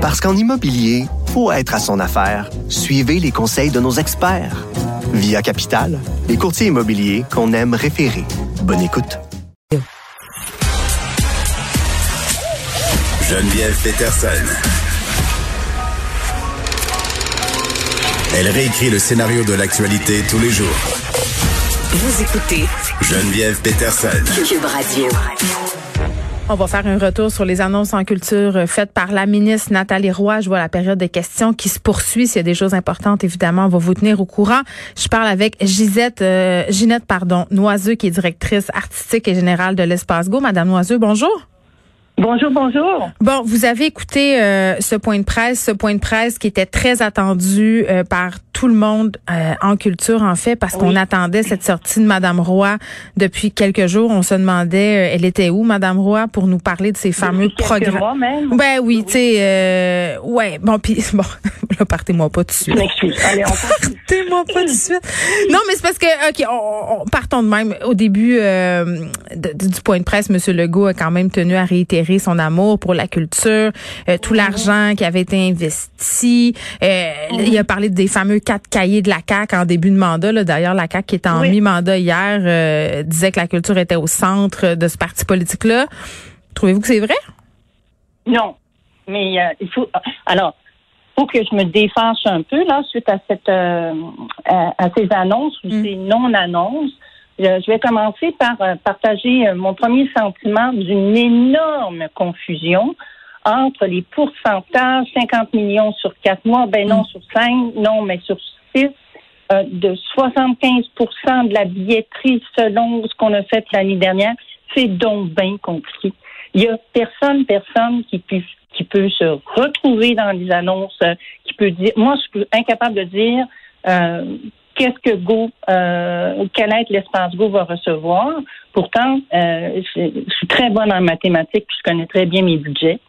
Parce qu'en immobilier, faut être à son affaire. Suivez les conseils de nos experts. Via Capital, les courtiers immobiliers qu'on aime référer. Bonne écoute. Geneviève Peterson. Elle réécrit le scénario de l'actualité tous les jours. Vous écoutez Geneviève Peterson. Cube Radio. On va faire un retour sur les annonces en culture euh, faites par la ministre Nathalie Roy. Je vois la période de questions qui se poursuit. S'il y a des choses importantes, évidemment, on va vous tenir au courant. Je parle avec Gisette, euh, Ginette pardon, Noiseux, qui est directrice artistique et générale de l'Espace Go. Madame Noiseux, bonjour. Bonjour, bonjour. Bon, vous avez écouté euh, ce point de presse, ce point de presse qui était très attendu euh, par tout le monde euh, en culture, en fait, parce qu'on attendait cette sortie de Madame Roy depuis quelques jours. On se demandait, elle était où, Madame Roy, pour nous parler de ces fameux programmes. Ben oui, tu sais, ouais. Bon, puis bon, là, partez-moi pas tout de suite. Allez, on partez-moi pas tout de suite. Non, mais c'est parce que, ok, on, partons de même. Au début du point de presse, Monsieur Legault a quand même tenu à réitérer son amour pour la culture, euh, tout l'argent qui avait été investi. Euh, il a parlé des fameux quatre cahiers de la CAQ en début de mandat. D'ailleurs, la CAQ qui était en mi-mandat hier euh, disait que la culture était au centre de ce parti politique-là. Trouvez-vous que c'est vrai? Non. Mais il faut... Alors, faut que je me défense un peu là suite à cette à, ces annonces ou mm. ces non-annonces. Je vais commencer par euh, partager euh, mon premier sentiment d'une énorme confusion entre les pourcentages, 50 millions sur quatre mois, ben non sur cinq, non, mais sur six, euh, de 75% de la billetterie selon ce qu'on a fait l'année dernière. C'est donc bien compliqué. Il y a personne, personne qui peut, qui peut se retrouver dans les annonces, qui peut dire, moi, je suis incapable de dire qu'est-ce que Go, euh, quel être l'espace Go va recevoir. Pourtant, euh, je, suis très bonne en mathématiques, puis je connais très bien mes budgets,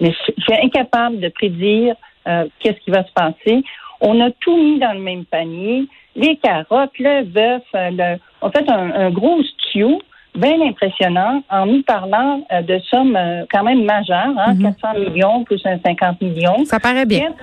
mais je, suis incapable de prédire euh, qu'est-ce qui va se passer. On a tout mis dans le même panier, les carottes, le bœuf, le, on fait un, gros stew bien impressionnant en nous parlant de sommes quand même majeures, hein, 400 mm-hmm. millions plus 50 millions. Ça paraît bien.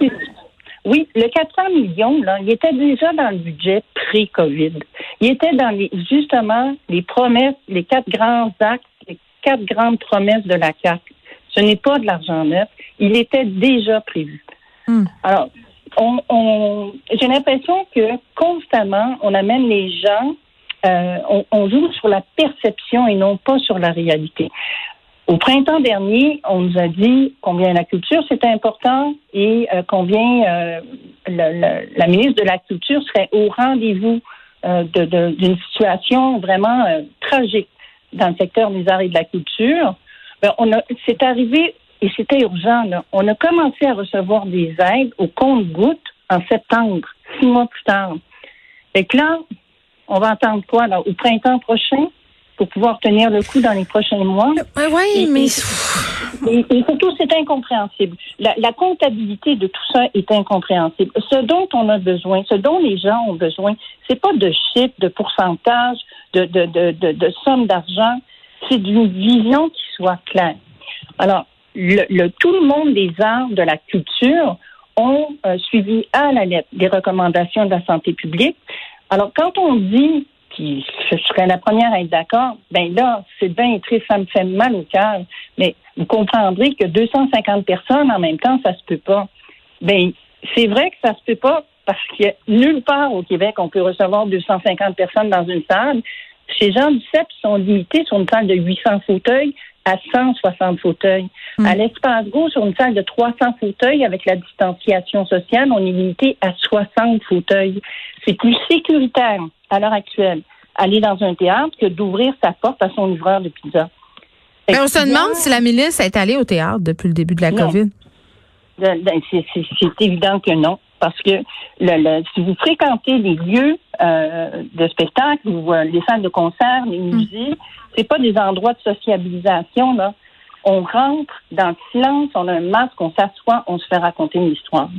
Oui, le 400 millions, là, il était déjà dans le budget pré-COVID. Il était dans les, justement les promesses, les quatre grands actes, les quatre grandes promesses de la CAC. Ce n'est pas de l'argent neuf. Il était déjà prévu. Hmm. Alors, on, on j'ai l'impression que constamment, on amène les gens, euh, on, on joue sur la perception et non pas sur la réalité. Au printemps dernier, on nous a dit combien la culture c'était important et euh, combien euh, la ministre de la Culture serait au rendez-vous euh, d'une situation vraiment tragique dans le secteur des arts et de la culture. Ben, on c'est arrivé et c'était urgent. Là. On a commencé à recevoir des aides au compte-gouttes en septembre, six mois plus tard. Et là, on va attendre quoi là, au printemps prochain? Pour pouvoir tenir le coup dans les prochains mois. Euh, oui, mais... Et, surtout, c'est incompréhensible. La, comptabilité de tout ça est incompréhensible. Ce dont on a besoin, ce dont les gens ont besoin, c'est pas de chiffres, de pourcentage, de, de, de, de, sommes d'argent, c'est d'une vision qui soit claire. Alors, le, tout le monde des arts, de la culture, ont euh, suivi à la lettre des recommandations de la santé publique. Alors, quand on dit qui je serais la première à être d'accord, ben là, c'est bien triste, ça me fait mal au cœur. Mais vous comprendrez que 250 personnes en même temps, ça se peut pas. Ben, c'est vrai que ça se peut pas parce a nulle part au Québec on peut recevoir 250 personnes dans une salle. Ces gens du CEP sont limités sur une salle de 800 fauteuils à 160 fauteuils. Hmm. À l'espace Go, sur une salle de 300 fauteuils, avec la distanciation sociale, on est limité à 60 fauteuils. C'est plus sécuritaire à l'heure actuelle aller dans un théâtre que d'ouvrir sa porte à son livreur de pizza. Mais on se demande si la milice est allée au théâtre depuis le début de la COVID. Ben, c'est évident que non. Parce que le, si vous fréquentez les lieux euh, de spectacle ou euh, les salles de concert, les hmm. musées, c'est pas des endroits de sociabilisation. Là. On rentre dans le silence, on a un masque, on s'assoit, on se fait raconter une histoire.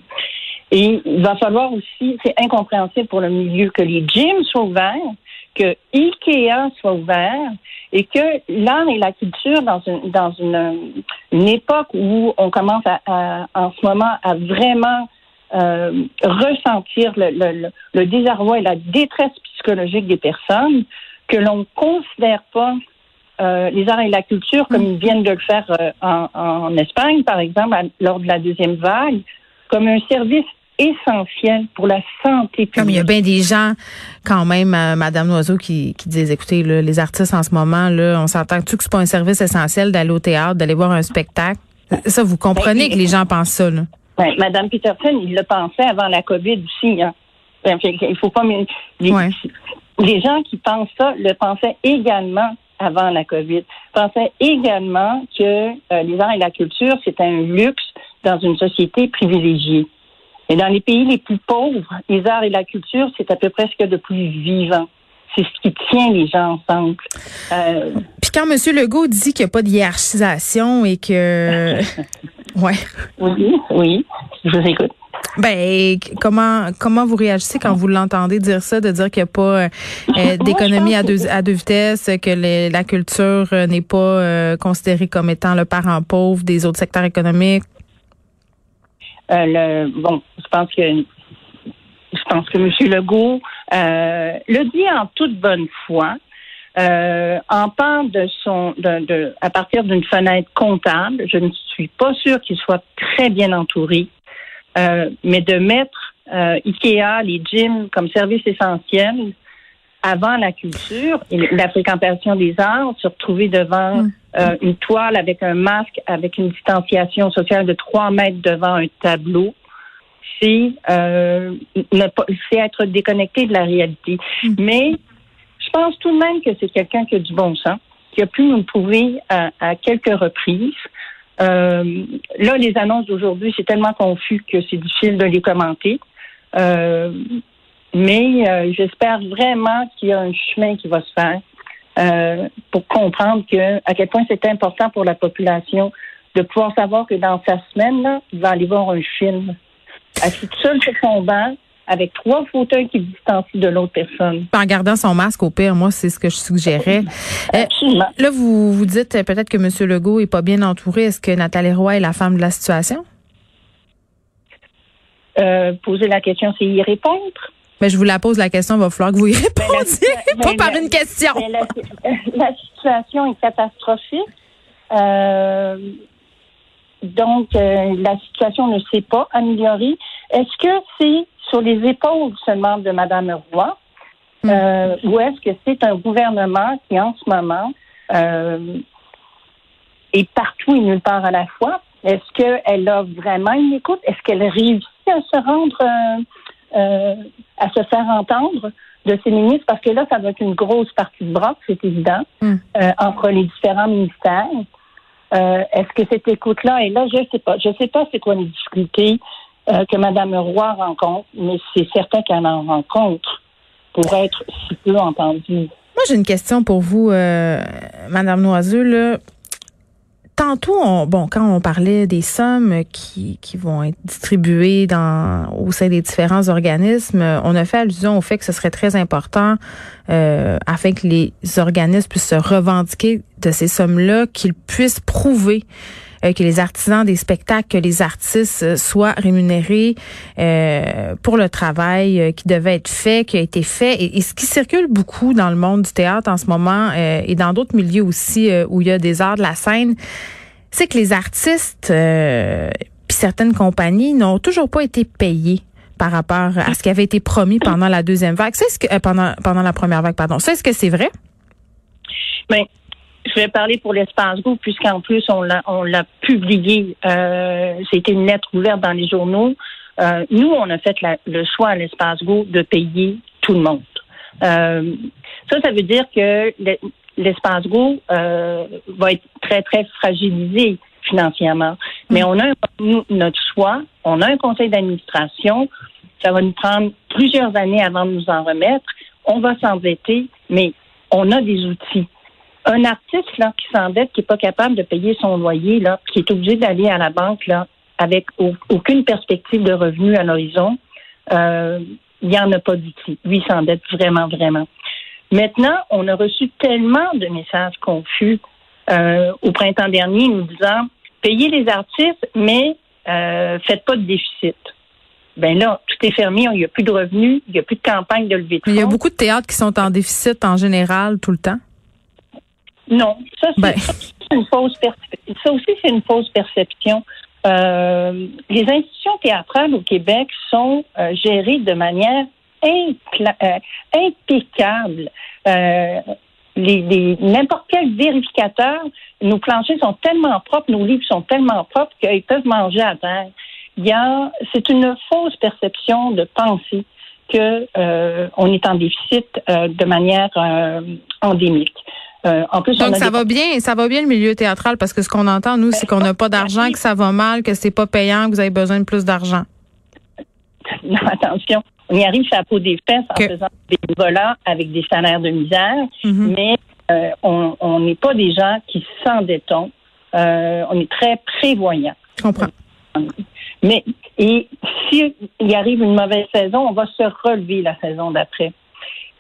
Et il va falloir aussi, c'est incompréhensible pour le milieu que les gyms soient ouverts, que Ikea soit ouvert et que l'art et la culture dans une dans une, une époque où on commence à, en ce moment à vraiment euh, ressentir le, le, le, désarroi et la détresse psychologique des personnes, que l'on ne considère pas euh, les arts et la culture comme ils viennent de le faire euh, en, en, Espagne, par exemple, lors de la deuxième vague, comme un service essentiel pour la santé publique. Comme il y a bien des gens, quand même, euh, Madame Noiseau, qui, qui disent, écoutez, là, les artistes en ce moment, là, on s'entend-tu que c'est pas un service essentiel d'aller au théâtre, d'aller voir un spectacle? Ça, vous comprenez ben, que les gens pensent ça, là? Ben, Madame Peterson, il le pensait avant la COVID aussi. Hein. Ben, il faut pas... Les, les gens qui pensent ça le pensaient également avant la COVID. Pensaient également que euh, les arts et la culture, c'est un luxe dans une société privilégiée. Et dans les pays les plus pauvres, les arts et la culture, c'est à peu près ce qu'il y a de plus vivant. C'est ce qui tient les gens ensemble. Euh... Puis quand M. Legault dit qu'il n'y a pas de hiérarchisation et que... ouais. Oui, oui, je vous écoute. Ben comment comment vous réagissez quand vous l'entendez dire ça, de dire qu'il n'y a pas euh, euh, d'économie à deux à deux vitesses, que la culture euh, n'est pas considérée comme étant le parent pauvre des autres secteurs économiques? Le, bon, je pense que je pense que M. Legault le dit en toute bonne foi. en parle de son de, de à partir d'une fenêtre comptable. Je ne suis pas sûre qu'il soit très bien entouré euh, mais de mettre euh, IKEA, les gyms comme service essentiel avant la culture et la fréquentation des arts, se retrouver devant mm. Euh, une toile avec un masque, avec une distanciation sociale de trois mètres devant un tableau, c'est euh, c'est être déconnecté de la réalité. Mm. Mais je pense tout de même que c'est quelqu'un qui a du bon sens, qui a pu nous prouver à, à quelques reprises euh, là, les annonces d'aujourd'hui, c'est tellement confus que c'est difficile de les commenter. Euh, mais euh, j'espère vraiment qu'il y a un chemin qui va se faire pour comprendre que à quel point c'est important pour la population de pouvoir savoir que dans sa semaine, là, il va aller voir un film. Assis tout seul sur son banc, avec trois fauteuils qui distancient de l'autre personne. En gardant son masque, au pire, moi, c'est ce que je suggérais. Euh, là, vous vous dites euh, peut-être que M. Legault est pas bien entouré. Est-ce que Nathalie Roy est la femme de la situation? Euh, poser la question, c'est y répondre. Mais je vous la pose la question, il va falloir que vous y répondiez, pas par une question. La, situation est catastrophique. donc, la situation ne s'est pas améliorée. Est-ce que c'est sur les épaules seulement de Mme Roy, hmm. euh, ou est-ce que c'est un gouvernement qui, en ce moment, euh, est partout et nulle part à la fois? Est-ce qu'elle a vraiment une écoute? Est-ce qu'elle réussit à se rendre, euh, à se faire entendre de ses ministres? Parce que là, ça va être une grosse partie de bras, c'est évident, hmm. entre les différents ministères. Est-ce que cette écoute-là est là? Je ne sais pas. Je ne sais pas c'est quoi les difficultés. Euh, que Mme Roy rencontre, mais c'est certain qu'elle en rencontre pour être si peu entendue. Moi, j'ai une question pour vous, euh, Madame Noiseux. Tantôt, on, bon, quand on parlait des sommes qui, qui vont être distribuées dans, au sein des différents organismes, on a fait allusion au fait que ce serait très important euh, afin que les organismes puissent se revendiquer de ces sommes-là, qu'ils puissent prouver euh, que les artisans des spectacles, que les artistes euh, soient rémunérés euh, pour le travail qui devait être fait, qui a été fait. Et, ce qui circule beaucoup dans le monde du théâtre en ce moment et dans d'autres milieux aussi où il y a des arts de la scène, c'est que les artistes puis certaines compagnies n'ont toujours pas été payés par rapport à ce qui avait été promis pendant la deuxième vague. C'est ce que pendant pendant la première vague, pardon. C'est ce que c'est vrai? Ben, je vais parler pour l'espace Go, puisqu'en plus, on l'a, publié. Euh, c'était une lettre ouverte dans les journaux. Euh, nous, on a fait le choix à l'espace Go de payer tout le monde. Euh, ça, ça veut dire que l'espace Go euh, va être très, très fragilisé financièrement. Mais on a notre choix, on a un conseil d'administration. Ça va nous prendre plusieurs années avant de nous en remettre. On va s'endetter, mais on a des outils un artiste là, qui s'endette, qui n'est pas capable de payer son loyer, là, qui est obligé d'aller à la banque là, avec aucune perspective de revenu à l'horizon, euh, il n'y en a pas d'outil. Lui, il s'endette vraiment, vraiment. Maintenant, on a reçu tellement de messages confus euh, au printemps dernier nous disant payez les artistes, mais euh, faites pas de déficit. Ben là, tout est fermé, il n'y a plus de revenus, il n'y a plus de campagne de levée de fonds. Il y a beaucoup de théâtres qui sont en déficit en général tout le temps. Non, ça c'est Ben. une fausse perception. Ça aussi c'est une fausse perception. Euh, les institutions théâtrales au Québec sont euh, gérées de manière euh, impeccable. Euh, les, les- n'importe quel vérificateur, nos planchers sont tellement propres, nos livres sont tellement propres qu'ils peuvent manger à terre. Il y a, c'est une fausse perception de penser que euh, on est en déficit euh, de manière euh, endémique. Euh, en plus, on Donc a ça des- va bien, ça va bien le milieu théâtral parce que ce qu'on entend nous, c'est qu'on n'a pas d'argent, que ça va mal, que c'est pas payant, que vous avez besoin de plus d'argent. Non, attention, on y arrive sur la peau des fesses en Que- faisant des volants avec des salaires de misère, Mhm. mais euh, on n'est pas des gens qui s'endettons. Euh, on est très prévoyants. Je comprends. Mais et si il arrive une mauvaise saison, on va se relever la saison d'après.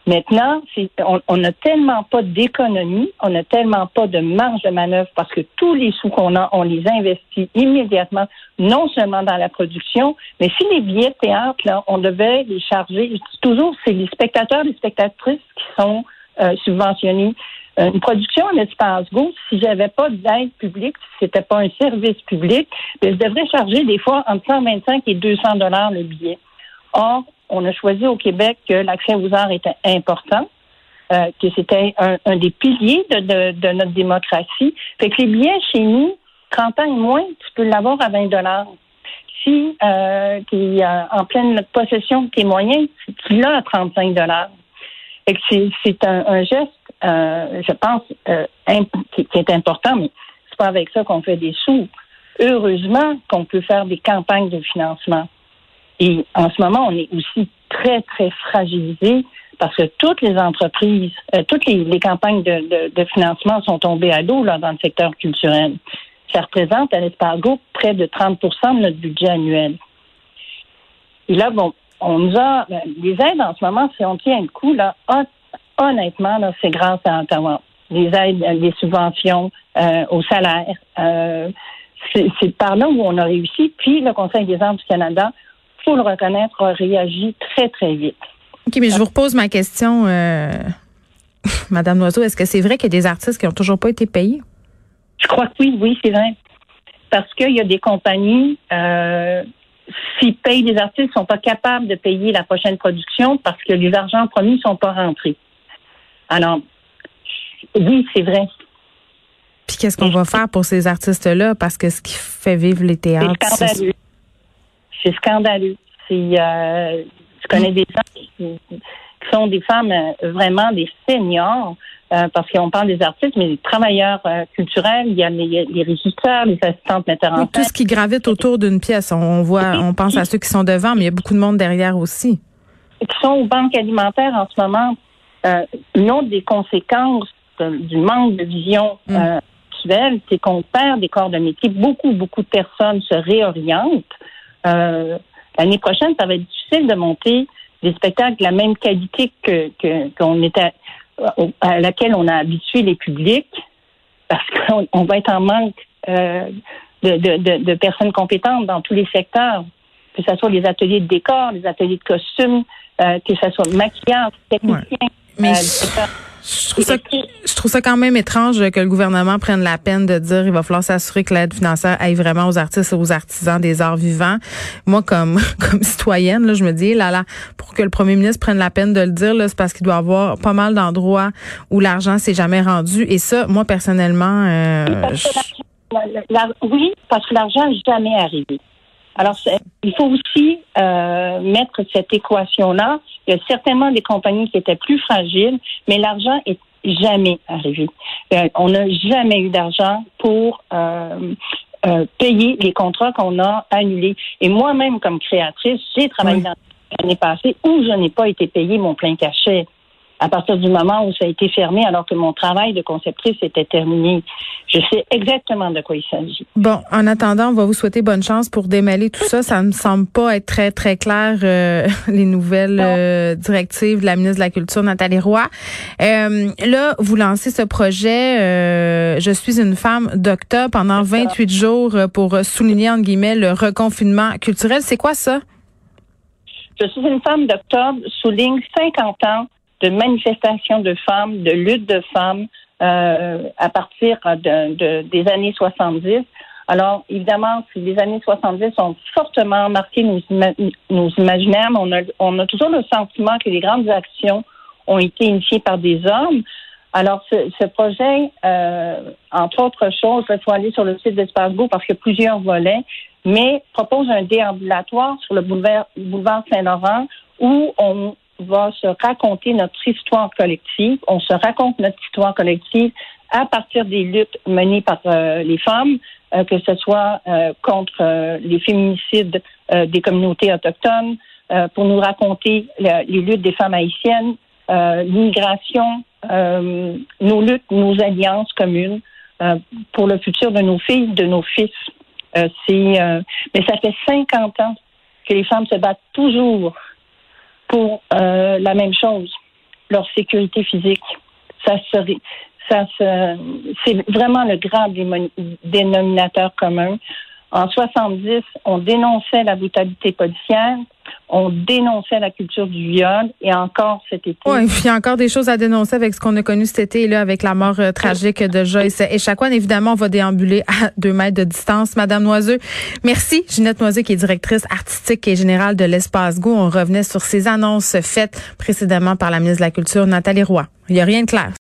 Maintenant, on on n'a tellement pas d'économie, on n'a tellement pas de marge de manœuvre parce que tous les sous qu'on a, on les investit immédiatement, non seulement dans la production, mais si les billets de théâtre, là, on devait les charger, toujours, c'est les spectateurs, les spectatrices qui sont euh, subventionnés. Euh, Une production en espace go, si j'avais pas d'aide publique, si c'était pas un service public, ben, je devrais charger des fois entre 125 et 200 dollars le billet. Or, on a choisi au Québec que l'accès aux arts était important, euh, que c'était un, un des piliers de, de- de notre démocratie. Fait que les billets chez nous, 30 ans et moins, tu peux l'avoir à 20 dollars. Si euh, tu es en pleine possession de tes moyens, tu l'as à 35 dollars. C'est, un, un geste, euh, je pense, euh, qui, qui est important, mais c'est pas avec ça qu'on fait des sous. Heureusement qu'on peut faire des campagnes de financement. Et en ce moment, on est aussi très, très fragilisé parce que toutes les entreprises, euh, toutes les, les campagnes de, de- de financement sont tombées à l'eau dans le secteur culturel. Ça représente à l'Espargo près de 30% de notre budget annuel. Et là, bon, on nous a ben, les aides en ce moment, si on tient le coup, là, hon- honnêtement, là, c'est grâce à Ottawa. Les aides, euh, les subventions euh, au salaire. euh, c'est par là où on a réussi. Puis le Conseil des arts du Canada, faut le reconnaître, a réagi très, très vite. OK, mais je vous repose ma question, euh, Madame Loiseau. Est-ce que c'est vrai qu'il y a des artistes qui n'ont toujours pas été payés? Je crois que oui, oui, c'est vrai. Parce qu'il y a des compagnies, euh, s'ils payent des artistes, sont pas capables de payer la prochaine production parce que les argents promis sont pas rentrés. Alors, oui, c'est vrai. Puis qu'est-ce qu'on va faire pour ces artistes-là? Parce que ce qui fait vivre les théâtres, c'est- scandaleux. C'est scandaleux. C'est, euh, je connais des gens qui, qui sont des femmes euh, vraiment des seniors, euh, parce qu'on parle des artistes, mais des travailleurs euh, culturels, il y a les, les régisseurs, les assistantes metteurs en Oui, tout ce qui gravite autour d'une pièce. On, voit, on pense à ceux qui sont devant, mais il y a beaucoup de monde derrière aussi. qui sont aux banques alimentaires en ce moment, une autre des conséquences de- du manque de vision Mm. actuelle, c'est qu'on perd des corps de métier. Beaucoup, beaucoup de personnes se réorientent. Euh, L'année prochaine, ça va être difficile de monter des spectacles de la même qualité que qu'on était à, à laquelle on a habitué les publics, parce qu'on on va être en manque euh, de, de, de, de personnes compétentes dans tous les secteurs que ce soit les ateliers de décor, les ateliers de costumes, euh, que ce soit maquillage, technicien. Mais euh, je- trouve, ça, je trouve ça quand même étrange que le gouvernement prenne la peine de dire il va falloir s'assurer que l'aide financière aille vraiment aux artistes et aux artisans des arts vivants. Moi, comme comme citoyenne, là, je me dis là là pour que le premier ministre prenne la peine de le dire, là, c'est parce qu'il doit y avoir pas mal d'endroits où l'argent s'est jamais rendu. Et ça, moi personnellement, euh, oui, parce que l'argent n'est jamais arrivé. Alors, il faut aussi euh, mettre cette équation-là. Il y a certainement des compagnies qui étaient plus fragiles, mais l'argent est jamais arrivé. Euh, on n'a jamais eu d'argent pour euh, euh, payer les contrats qu'on a annulés. Et moi-même, comme créatrice, j'ai travaillé Oui. dans l'année passée où je n'ai pas été payé mon plein cachet. À partir du moment où ça a été fermé, alors que mon travail de conceptrice était terminé. Je sais exactement de quoi il s'agit. Bon, en attendant, on va vous souhaiter bonne chance pour démêler tout ça. Ça ne me semble pas être très, très clair, euh, les nouvelles euh, directives de la ministre de la Culture, Nathalie Roy. Euh, là, vous lancez ce projet Je suis une femme d'octobre pendant 28 jours pour souligner, entre guillemets, le reconfinement culturel. C'est quoi ça? Je suis une femme d'octobre souligne 50 ans de manifestations de femmes, de luttes de femmes euh, à partir de, des années 70. Alors, évidemment, les années 70 ont fortement marqué nos, nos imaginaires, mais on a, on a toujours le sentiment que les grandes actions ont été initiées par des hommes. Alors, ce, ce projet, euh, entre autres choses, il faut aller sur le site d'Espace Go parce qu'il y a plusieurs volets, mais propose un déambulatoire sur le boulevard, boulevard Saint-Laurent où on va se raconter notre histoire collective. On se raconte notre histoire collective à partir des luttes menées par euh, les femmes, euh, que ce soit euh, contre les féminicides des communautés autochtones, pour nous raconter les luttes des femmes haïtiennes, l'immigration, nos luttes, nos alliances communes pour le futur de nos filles, de nos fils. mais ça fait 50 ans que les femmes se battent toujours euh, la même chose, leur sécurité physique. C'est vraiment le grand dénominateur commun. En 70, on dénonçait la brutalité policière, on dénonçait la culture du viol et encore cet été. Oui, il y a encore des choses à dénoncer avec ce qu'on a connu cet été là, avec la mort euh, tragique de Joyce et Chacun, évidemment, on va déambuler à deux mètres de distance. Madame Noiseux, merci. Ginette Noiseux, qui est directrice artistique et générale de l'Espace Go. On revenait sur ces annonces faites précédemment par la ministre de la Culture, Nathalie Roy. Il n'y a rien de clair.